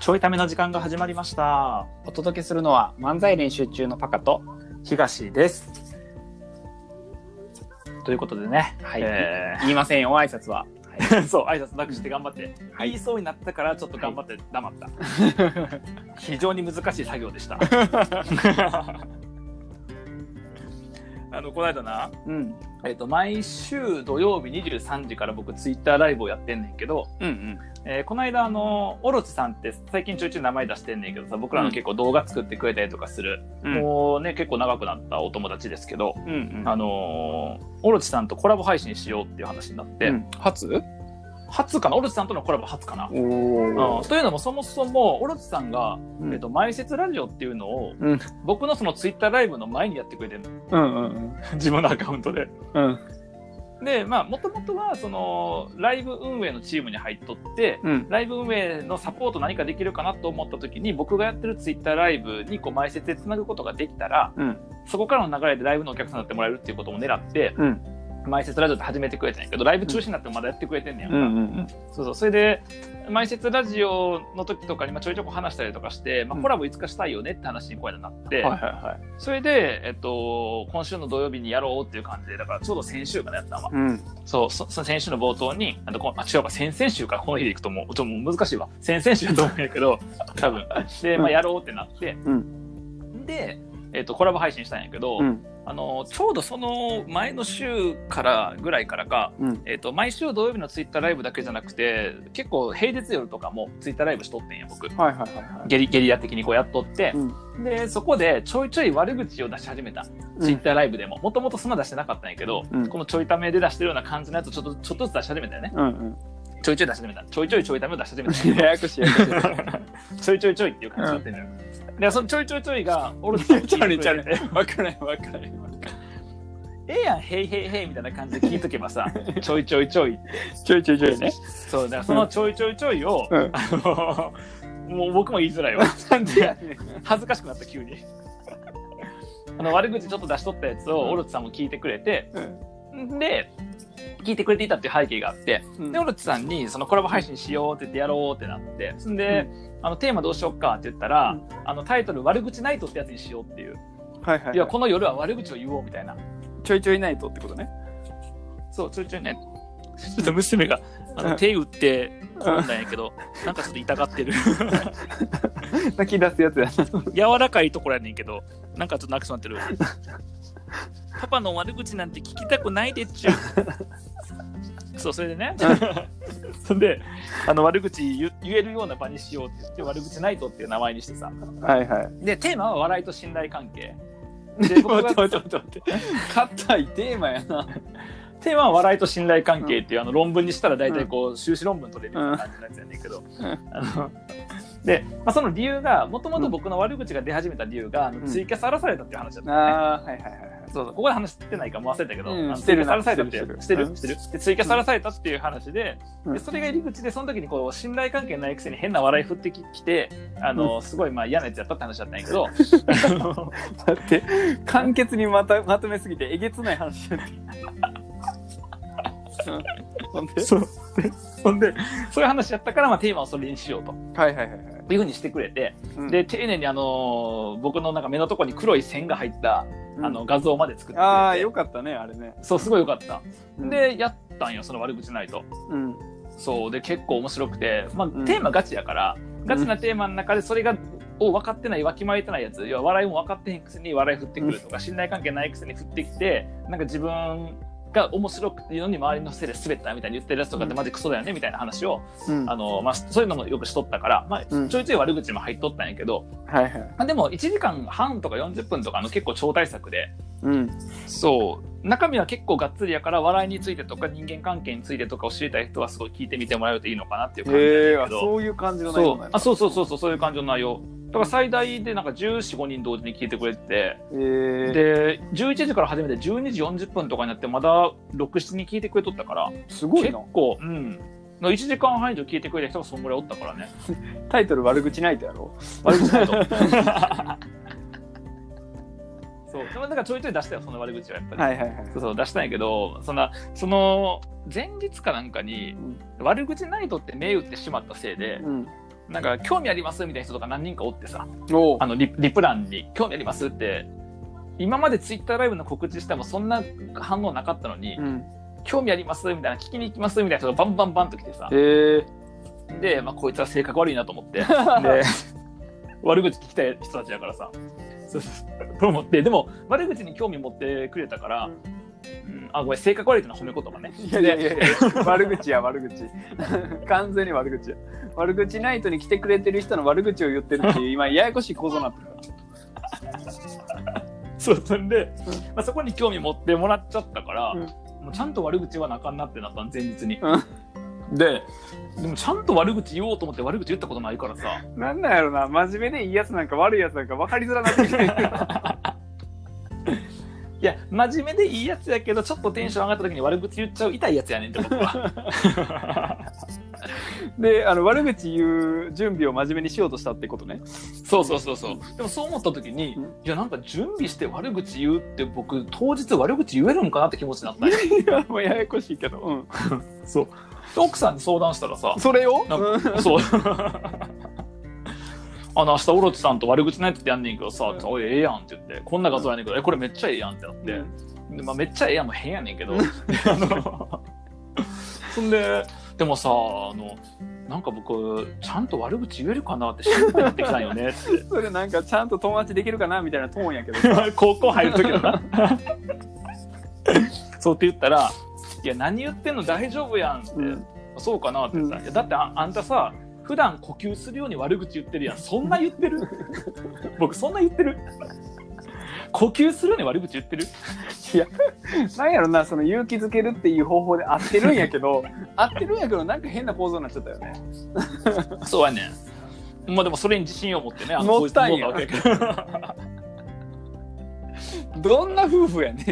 ちょいための時間が始まりました。お届けするのは漫才練習中のパカと、東です。ということでね、はいえ言いませんよ、挨拶は。ー そう、挨拶なくして頑張って、はい言いそうになったからちょっと頑張って黙った。非常に難しい作業でした。あの、この間な、うん。えっ、と、毎週土曜日23時から僕ツイッターライブをやってんねんけど、うんうん。えーこの間あのオロチさんって最近ちょいちょい名前出してんねんけどさ僕らの結構動画作ってくれたりとかする、うん。もうね結構長くなったお友達ですけど、うんうん。あのーオロチさんとコラボ配信しようっていう話になって、うん。初？初かな？オロチさんとのコラボ初かな、おうんというのもそもそもオロチさんが、うんえっと前説ラジオっていうのを、うん僕のそのツイッターライブの前にやってくれてるのうんうん自分のアカウントで。うん。うん。でまあもともとはそのライブ運営のチームに入っとって、うん。ライブ運営のサポート何かできるかなと思った時に僕がやってるツイッターライブにこう前説でつなぐことができたらうん。そこからの流れでライブのお客さんになってもらえるっていうことも狙ってうん。前説ラジオって始めてくれたんやけどライブ中止になってもまだやってくれてんねやんか、うんうんそうそう。それで前説ラジオの時とかにまあちょいちょこ話したりとかして、まあ、うん。コラボいつかしたいよねって話にこうやってなって、はいはいはい。それで、えっと、今週の土曜日にやろうっていう感じでだからちょうど先週からやったわ。うん。そう、そその先週の冒頭に、あのこあ違うか、先々週か、この日でいくともう、ちょっと難しいわ。先々週だと思うんやけど、多分。で、まあ、やろうってなって、うで、えっ、と、コラボ配信したんやけど、うん。あの、ちょうどその前の週からぐらいからか、うん。えっ、と、毎週土曜日のツイッターライブだけじゃなくて、結構平日夜とかもツイッターライブしとってんや、僕。はいはいはいはい。ゲリゲリラ的にこうやっとって、うん。で、そこでちょいちょい悪口を出し始めた。ツイッターライブでも。もともとそんな出してなかったんやけど、うんこのちょいためで出してるような感じのやつをちょっと、ちょっとずつ出し始めたよね。うんうん。ちょいちょい出し始めた。ちょいちょいちょいためを出し始めた。ややこしいややこしい。ちょいちょいちょいっていう感じになってるのよ。で、そのちょいちょいちょいが、俺 ちゃうねちゃうねちゃうね。わからないわからない。ええやん、へいへいへいみたいな感じで聞いとけばさ、ちょいちょいちょい。ちょいちょいちょいね。そう、だからそのちょいちょいちょいを、うんあの、もう僕も言いづらいわ。なんで。恥ずかしくなった、急に。あの、悪口ちょっと出しとったやつを、オロチさんも聞いてくれて、で、聞いてくれていたっていう背景があって、うんで、オロチさんにそのコラボ配信しようって言ってやろうってなって、そんで、あのテーマどうしよっかって言ったら、うんあのタイトル悪口ナイトってやつにしようっていう。はいはい。いや、この夜は悪口を言おうみたいな。ちょいちょいないとってことね。そう、ちょいちょいね。ちょっと娘があうんの手打って転んだんやけど、なんかちょっと痛がってる。泣き出すやつやな。柔らかいところやねんけど、なんかちょっと泣きそうになってる。パパの悪口なんて聞きたくないでっちゅう。そう、それでね。そ んで、あの悪口言言えるような場にしようって言って、悪口ナイトっていう名前にしてさ。はいはい。で、テーマは笑いと信頼関係。で、僕が。硬いテーマやな。テーマは笑いと信頼関係っていうあの論文にしたら大体こう修士論文取れるような感じのやつやねんけど、あので、まあ、その理由がもともと僕の悪口が出始めた理由が、あのうんツイキャス荒らされたっていう話だったのね、ああ、はいはいはいはい。そうそうここで話してないかも忘れたけど、うんしてるされたってしてるしてるでツイキャス荒らされたっていう話で,、うん。でそれが入り口でその時にこう信頼関係ないくせに変な笑い振ってききてあの、すごいまあ嫌なやつやったって話だったんやけど。だって、簡潔にまたまとめすぎてえげつない話やって。う。んほんでそうでほんでそういう話やったから、まあ、テーマをそれにしようと。はいはいはいはい。いうふうにしてくれて、うん。で丁寧にあのー僕のなんか目のところに黒い線が入った、うん。あの画像まで作ってああ、よかったね、あれね。そうすごいよかった、うん、でやったんよその悪口ないと。うん。そうで結構面白くて、まあ、ん。テーマガチやから、ガチなテーマの中でそれがを分かってないわきまえてないやつ要は笑いも分かってへんくせに笑い振ってくるとか、信頼関係ないくせに振ってきてなんか自分が面白くいうのに周りのせいで滑ったみたいに言ってるやつとかってうんマジクソだよねみたいな話を、うん。あのまあ、そういうのもよくしとったから、まあ、うん。ちょいちょい悪口も入っとったんやけど、はいはい。まあ、でも1時間半とか40分とかの結構超大作でうん。そう。中身は結構がっつりやから笑いについてとか人間関係についてとかを知りたい人はすごい聞いてみてもらえるといいのかなっていう感じだけど、そういう感じの内そ容なんや。う。あそうそうそうそうそういう感じの内容だから最大でなんか1415人同時に聞いてくれて。てへえで11時から始めて12時40分とかになってまだ67人聞いてくれとったから。結すごいな。構うん。1時間半以上聞いてくれた人がそんぐらいおったからね。タイトル悪口ナイトやろ。悪口ないと。そう。でもなんかちょいちょい出したよその悪口はやっぱり、はいはいはい。そうそう出したんやけどそんなその前日かなんかに悪口ナイトって銘打ってしまったせいでうん。なんか興味ありますみたいな人とか何人かおってさ。あのリリプランに興味ありますって。今までツイッターライブの告知してもそんな反応なかったのに、うん。興味ありますみたいな聞きに行きますみたいな人がバンバンバンと来てさ。で、まあ、こいつは性格悪いなと思って。で 悪口聞きたい人たちだからさ。そうそう。と思って。でも悪口に興味持ってくれたから、うん、あごめん性格悪いってのは褒め言葉ね。いやいやいや悪口や悪口。完全に悪口や。悪口ナイトに来てくれてる人の悪口を言ってるっていう、今ややこしい構造になってるから。そうそんで、まあ、そこに興味持ってもらっちゃったから、うん。もうちゃんと悪口はなかんなってなったの前日に、うででもちゃんと悪口言おうと思って悪口言ったことないからさ。なんなんやろな、真面目でいいやつなんか悪いやつなんか分かりづらなってきてる。いや真面目でいいやつやけどちょっとテンション上がった時に悪口言っちゃう痛いやつやねんって僕は。で、あの、悪口言う準備を真面目にしようとしたってことね。そうそうそうそう。でもそう思った時に、うん。いやなんか準備して悪口言うって僕当日悪口言えるんかなって気持ちになった。いや、もうややこしいけど。うん。そう。で奥さんに相談したらさそれを？そうあの明日オロチさんと悪口ないってやんねんけどさ、うん。おいええやんって言って。こんな画像やねんけど、えこれめっちゃええやんってなって、でまあ、めっちゃええやんも変やねんけど、そんででもさあのなんか僕ちゃんと悪口言えるかなって心配になってきたんよね。っ てそれなんかちゃんと友達できるかなみたいなトーンやけどさ。高校入る時のな。そうって言ったら「いや何言ってんの大丈夫やん」って、うん。そうかなって言ったら、いやだってああんたさ普段呼吸するように悪口言ってるやん。そんな言ってる？僕そんな言ってる？呼吸するように悪口言ってる？なんやろな、その勇気づけるっていう方法で合ってるんやけど、合ってるんやけど、なんか変な構造になっちゃったよね。そうやねん。まあでもそれに自信を持ってねあ持ったんや。どんな夫婦やねん。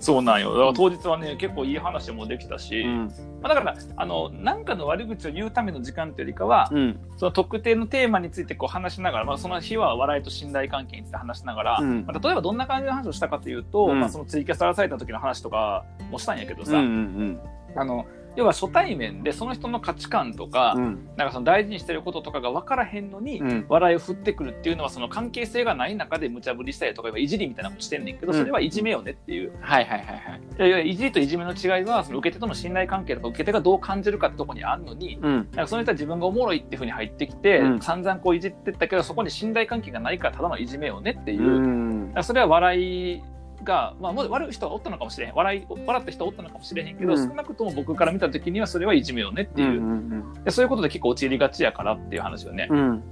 そうなんよ。だから当日はね結構いい話もできたし、うん。まあ、だからあの何かの悪口を言うための時間というよりかは、うん。その特定のテーマについてこう話しながら、まあ、その日は笑いと信頼関係について話しながら、うん。まあ、例えばどんな感じの話をしたかというと、うん。まあ、そのツイキャスされた時の話とかもしたんやけどさ、うんうん。あの要は初対面でその人の価値観とか,、うん。なんかその大事にしてることとかが分からへんのに、うん笑いを振ってくるっていうのはその関係性がない中で無茶ぶりしたりとかいじりみたいなことしてんねんけど、うんそれはいじめよねっていうはいはいはいはい。いやいやいじりといじめの違いはその受け手との信頼関係とか受け手がどう感じるかってとこにあるのに、うん。なんかその人は自分がおもろいっていうふうに入ってきて、うん散々こういじってったけどそこに信頼関係がないからただのいじめよねっていう、うだんそれは笑いが、まあ、もう悪い人はおったのかもしれへん。笑い笑った人はおったのかもしれへんけど、うん。少なくとも僕から見た時にはそれはいじめよねっていう、うん。でそういうことで結構陥りがちやからっていう話よね、うん。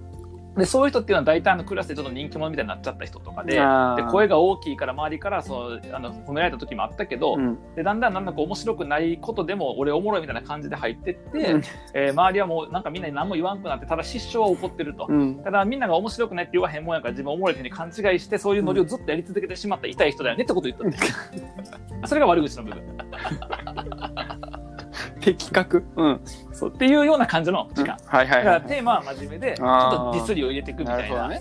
でそういう人っていうのは大体あのクラスでちょっと人気者みたいになっちゃった人とかで。で声が大きいから周りからそうあの褒められた時もあったけど、うん。でだんだんなんだか面白くないことでも俺おもろいみたいな感じで入ってって、うんえー周りはもうなんかみんなに何も言わんくなってただ失笑は起こってると、うん。ただみんなが面白くないって言わへんもんやから自分おもろいふうに勘違いしてそういうノリをずっとやり続けてしまった痛い人だよねってことを言ったって それが悪口の部分 的確。うん。そうっていうような感じの時間、はいはだから。テーマは真面目でちょっとディスりを入れていくみたいなね。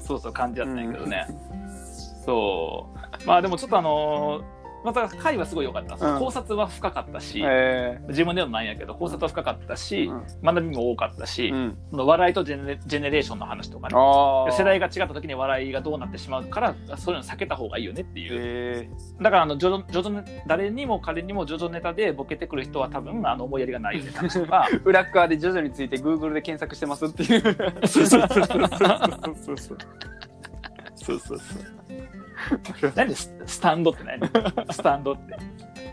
そうそう感じだったんやけどね、そうまあでもちょっとあのーまた回はすごい良かった、うん。考察は深かったし、え自分でもないんやけど考察は深かったし、うん。学びも多かったし、ーうん。その笑いとジェネジェネレーションの話とかね。世代が違った時に笑いがどうなってしまうからそういうの避けた方がいいよねっていう、えだからあのジョジョジョジョネ誰にも彼にもジョジョネタでボケてくる人は多分あの思いやりがないよねとかー、裏側でジョジョについて Google で検索してますっていう。そうそうそう。何ススタンドって何？スタンドって。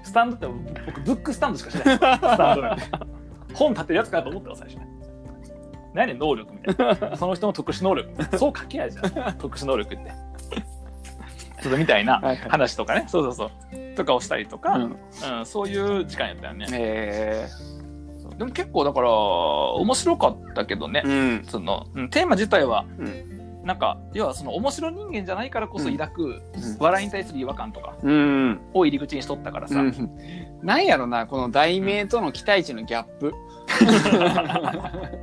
スタンドって僕ブックスタンドしかしない。スタンドなん。本立てるやつかと思ったの最初ね。何能力みたいな。その人の特殊能力。そう書けないじゃん。特殊能力って。ちょっとみたいな話とかね。はいはい、そうそうそう。とかをしたりとか、うん、うん、そういう時間やったよね。えーでも結構だから面白かったけどね、うん、そのテーマ自体は、なんか要はその面白人間じゃないからこそ抱くうん笑いに対する違和感とかうん。を入り口にしとったからさ、うん。なんやろな、この題名との期待値のギャップ。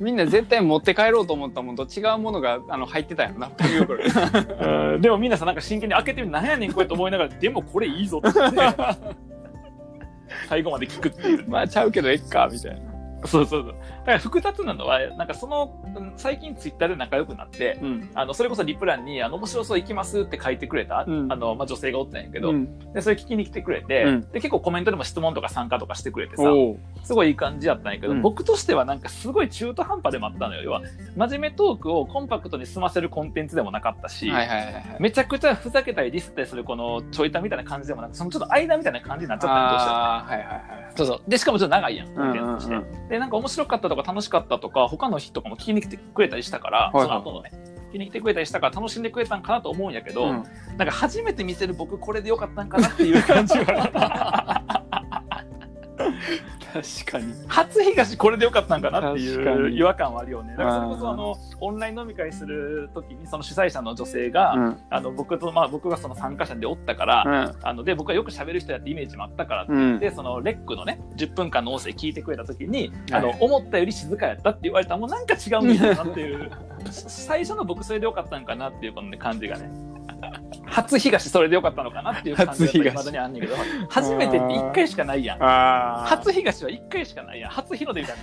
みんな絶対持って帰ろうと思ったもんと違うものがあの入ってたよな、紙袋にうんでもみんなさなんか真剣に開けてみるなんやねんこれと思いながらでもこれいいぞって言って最後まで聞くっていう。まあちゃうけどえっかみたいなそうそうそう。だから複雑なのは、なんかその、うん最近ツイッターで仲良くなって、うん。あの、それこそリプランに、あの、面白そう行きますって書いてくれた、うん。あの、まあ、女性がおったんやけど、うん。で、それ聞きに来てくれて、うん。で、結構コメントでも質問とか参加とかしてくれてさ、すごいいい感じやったんやけど、うん。僕としてはなんかすごい中途半端でもあったのよ。要は、真面目トークをコンパクトに済ませるコンテンツでもなかったし、はいはいはいはい。めちゃくちゃふざけたりディスったりするこのちょいたみたいな感じでもなく、そのちょっと間みたいな感じになっちゃったんどうしてもああはいはいはい。そうそう。で、しかもちょっと長いやん、コンテンツとして。で、なんか面白かったとか楽しかったとか、他の人とかも聞きに来てくれたりしたから、いはいその後のね、聞きに来てくれたりしたから楽しんでくれたんかなと思うんやけど、うんなんか初めて見せる僕これでよかったんかなっていう感じは。確かに。初東これでよかったんかなっていう違和感はあるよね。だからそれこうん。そあの、オンライン飲み会するときに、その主催者の女性が、うん。あの、僕と、まあ僕がその参加者でおったから、うん。あの、で、僕はよく喋る人やってイメージもあったからうん。で、そのレックのね、10分間の音声聞いてくれたときに、はい。あの、思ったより静かやったって言われたら、もうなんか違うんだよなっていう、最初の僕それでよかったんかなっていうこの、ね、感じがね。初東それでよかったのかなっていう感じがまだにあんねんけど、初めてって1回しかないやん。あ初東は1回しかないやん。初日の出みたいな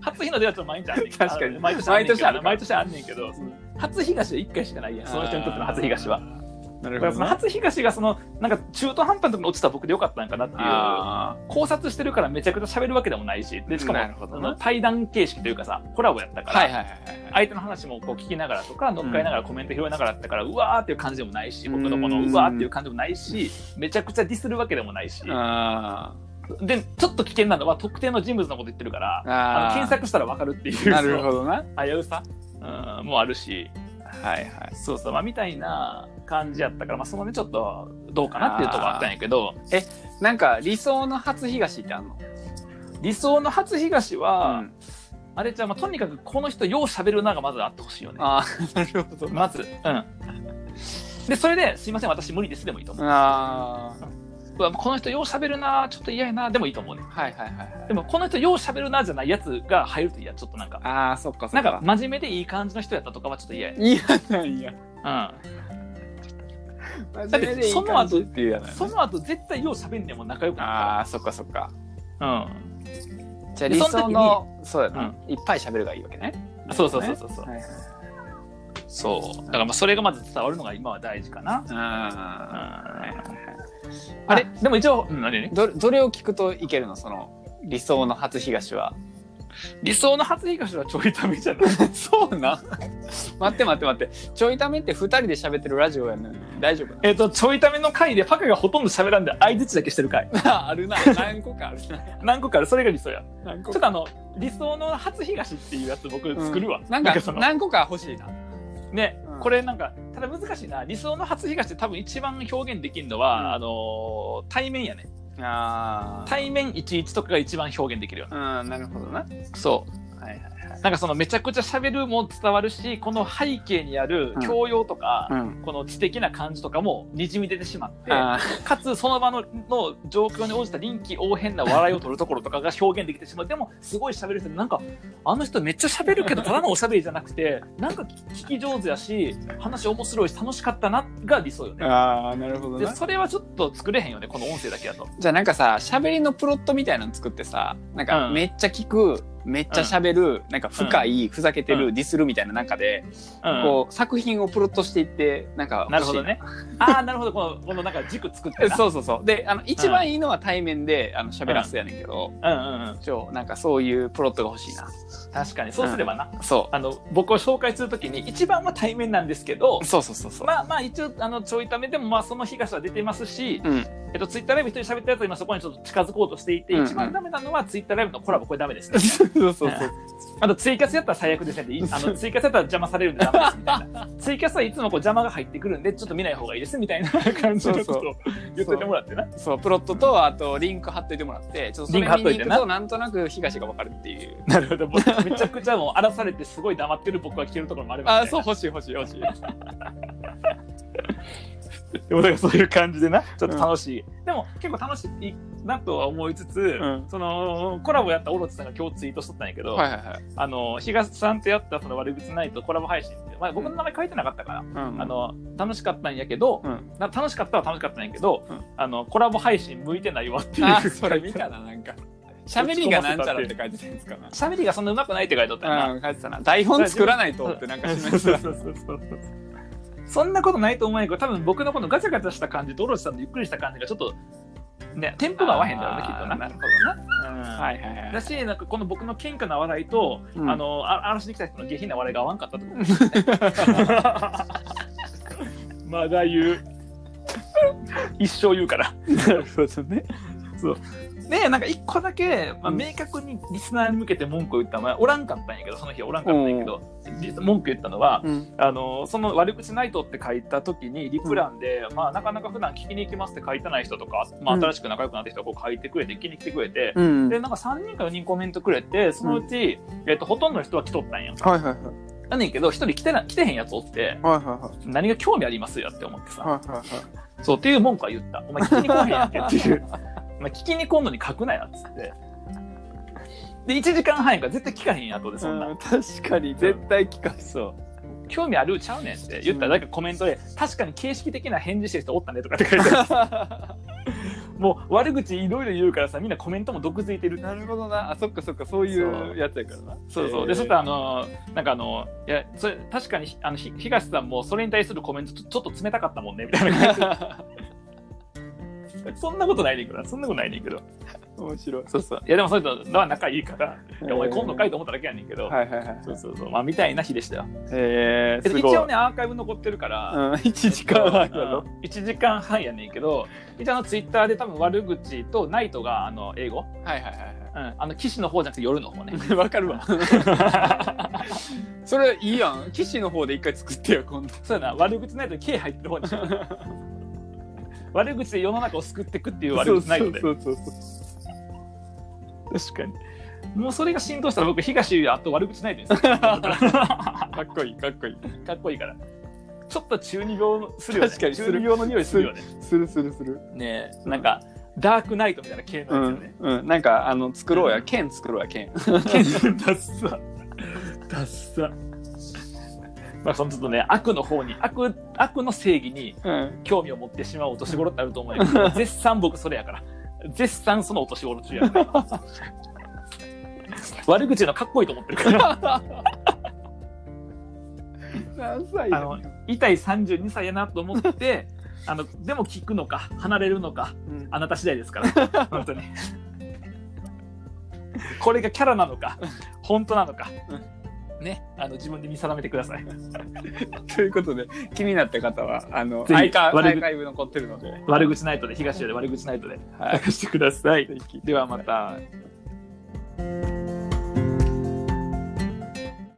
初日の出はちょっと毎日あんねん。確かに毎年あんねんけど毎年ある毎年あんねんけど、初東は1回しかないやん。その人にとっての初東は。なるだからその初東がその、なんか中途半端なとこに落ちた僕でよかったんかなっていう。あ考察してるからめちゃくちゃ喋るわけでもないし、で、しかも、なるほどなあの対談形式というかさ、コラボやったから、はいはいはいはい。相手の話もこう聞きながらとか、乗っかりながらコメント拾いながらだったから、うわーっていう感じでもないし、僕のこのうんうわーっていう感じでもないし、めちゃくちゃディスるわけでもないし、あで、ちょっと危険なのは特定の人物のこと言ってるから、あの検索したらわかるっていう、なるほどな。危うさ、うん、もあるし、はいはいそうそう、まあ、みたいな感じやったから、まあ、そのね、ちょっとどうかなっていうところあったんやけど、なんか理想の初東ってあんの？理想の初東は、うんあれじゃあ、まあ、とにかくこの人よう喋るながまずあってほしいよね。ああなるほどまず。うん。で、それで、すいません、私無理ですでもいいと思う。あうわこの人よう喋るな、ちょっと嫌やな、でもいいと思うね。あはいはいはいはいでも、この人よう喋るなじゃないやつが入ると嫌、ちょっとなんか。ああそっかそなんっかか真面目でいい感じの人やったとかはちょっと嫌や。いやなんやうん。真面目でいい感じっていうやなその後絶対よう喋んねんもん仲良くあなあそっかそっかるから。じゃあ理想でそのそうやな、いっぱい喋るがいいわけねうん。そうそうそうそうそう。はいはいそう。だからまあそれがまず伝わるのが今は大事かな。あーはいはいはいあれ？でも一応、うん、何？々どどれを聞くといけるの？その理想の初東は。理想の初東はちょいためじゃない？そうな待って待って待って。ちょいためって二人で喋ってるラジオやねん。大丈夫えっと、ちょいための回でパカがほとんど喋らんで相づちだけしてる回。な あるな。何個かあるな。何個かある。それが理想や。何個ちょっとあの、理想の初東っていうやつ僕作るわ。うん。なんか何個か欲しいな。ね、うんこれなんか、ただ難しいな。理想の初東って多分一番表現できるのは、うんあのー対面やね。あ対面11とかが一番表現できるようんなるほどなそう。はいはいはいなんかそのめちゃくちゃ喋るも伝わるし、この背景にある教養とか、うんこの知的な感じとかもにじみ出てしまって、あかつその場のの状況に応じた臨機応変な笑いを取るところとかが表現できてしまう。でも、すごい喋る人で、なんか、あの人めっちゃ喋るけど、ただのおしゃべりじゃなくて、なんか聞き上手やし、話面白いし楽しかったなが理想よね。あーなるほどで、なそれはちょっと作れへんよね、この音声だけだと。じゃあなんかさ喋りのプロットみたいなの作ってさなんかうんめっちゃ聞く、めっちゃ喋る、なんか深い、ふざけてる、ディスるみたいな中で、うん。こう作品をプロットしていってなんかなるほどね。ああ、なるほど。この、このなんか軸作ってな。そうそうそうであの一番いいのは対面であの喋らすやねんけど、うんうんうん。なんかそういうプロットが欲しいな確かに、そうすればな。そあの、僕を紹介するときに、一番は対面なんですけどう、そうそうそうそう、まあまあ一応、あの、ちょいためでも、まあその東は出てますし、うん。えっと、ツイッターライブ一人喋ったやつは今そこにちょっと近づこうとしていて、うんうん。一番ダメなのはツイッターライブのコラボ、これダメですね。そうそうそうあと、ツイキャスやったら最悪ですね あの、ツイキャスやったら邪魔されるんでダメですみたいな。ツイキャスはいつもこう邪魔が入ってくるんで、ちょっと見ない方がいいです みたいな感じのことを言っといてもらってな。そうプロットとあとリンク貼っといてもらってちょっとそれリンク貼っ見といてなに行くとなんとなく東がわかるっていう なるほど。めちゃくちゃもう荒らされてすごい黙ってる僕が聞けるところもあればあ。そう欲しい欲しい欲しいでもそういう感じでな、ちょっと楽しい。でも結構楽しいなとは思いつつ、うんそのコラボやったオロチさんが今日ツイートしとったんやけど、はいはいはい。あの東さんとやったその悪口ナイトコラボ配信って、まあ、僕の名前書いてなかったから、うんあ、の楽しかったんやけど、うん。な楽しかったは楽しかったんやけど、うんあのコラボ配信向いてないわっていうあ、それ見たな、なんか。喋りがなんちゃらって書いてたんですか？な。喋りがそんな上手くないって書いてたよな、うん、書いてたな。台本作らないとってなんか示した。そんなことないと思うんやけど多分僕のこのガチャガチャした感じとオロチさんのゆっくりした感じがちょっとねテンポが合わへんだろうねきっとな。なるほどな、うんはい。はいはいだ。しなんかこの僕の謙虚な笑いと、うん。あのあ嵐に来た人の下品な笑いが合わんかったってこと まだ言う。一生言うから。なるほどね。でなんか一個だけ、まあ、うん明確にリスナーに向けて文句を言ったのはおらんかったんやけどその日はおらんかったんやけど、文句言ったのは、うん。あのその悪口ナイトって書いた時にリプランで、まあなかなか普段聞きに行きますって書いてない人とか、まあ、うん新しく仲良くなった人がこう書いてくれて聞きに来てくれて、うん。でなんか3人か4人コメントくれてそのうち、えっとほとんどの人は来とったんやはいはいはい。なんねんけど一人来てな来てへんやつおってはいはいはい。何が興味ありますよって思ってさ、はいはいはい。そうっていう文句は言ったお前聞きに来へんやんけっていう お前聞きに来んのに書くなやっつって。で1時間半やから絶対聞かへんやとでそんな、うん確かに。絶対聞かんそう。興味あるちゃうねんって。言ったらなんかコメントで、確かに形式的な返事してる人おったねとかって書いてある。もう悪口いろいろ言うからさみんなコメントも毒づいてる。なるほどな。あ、そっかそっか、そういうやつやからな。そう。そう。で、そしたら、あの、なんかあの、いや、それ、確かに、あの、ひ東さんもそれに対するコメントちょちょっと冷たかったもんね、みたいな感じで。そんなことないねんけど、そんなことないねんけど。面白い。そうそう。いや、でもそれとは仲いいから、いや、お前今度かいと思っただけやねんけど、はいはいはい。そうそうそう。まあ、みたいな日でしたよ。えー、すごい。で一応ね、アーカイブ残ってるから、うん、1時間半やうんろ。1時間半やねんけど、一応あの、ツイッターで多分悪口とナイトが、あの、英語はいはいはいうん。あの、騎士の方じゃなくて夜の方ね。はい。わかるわ。それいいやん。騎士の方で一回作ってよ、今度。そうやな、悪口ナイトに K 入ってる方にしよう悪口で世の中を救っていくっていう悪口ナイトで。そうそうそう確かに。もうそれが浸透したら僕、東あと悪口ナイトにする。か かっこいい、かっこいい。っこいいから。ちょっと中二病するよね。確かにする中二病の匂いするよね。するするする。ねえ、なんか、ダークナイトみたいな系うのやつよね。ん、うん。なんか、あの、作ろうや。剣作ろうや、剣。ダッサ。ダッサ。まあ、そのちょっとね、悪の方に、悪、悪の正義にうん。興味を持ってしまうお年頃ってあると思うんやけど、絶賛僕それやから。絶賛そのお年頃中やから。悪口のかっこいいと思ってるから。何歳あの、痛い32歳やなと思って、あの、でも聞くのか、離れるのか、うんあなた次第ですから。本当に。これがキャラなのか、本当なのか。ね、あの自分で見定めてください。ということで、気になった方は、あの、アイカア悪口ーカイブ残ってるので、悪口ナイトで、東屋で悪口ナイトで、はい。探してください。ではまた。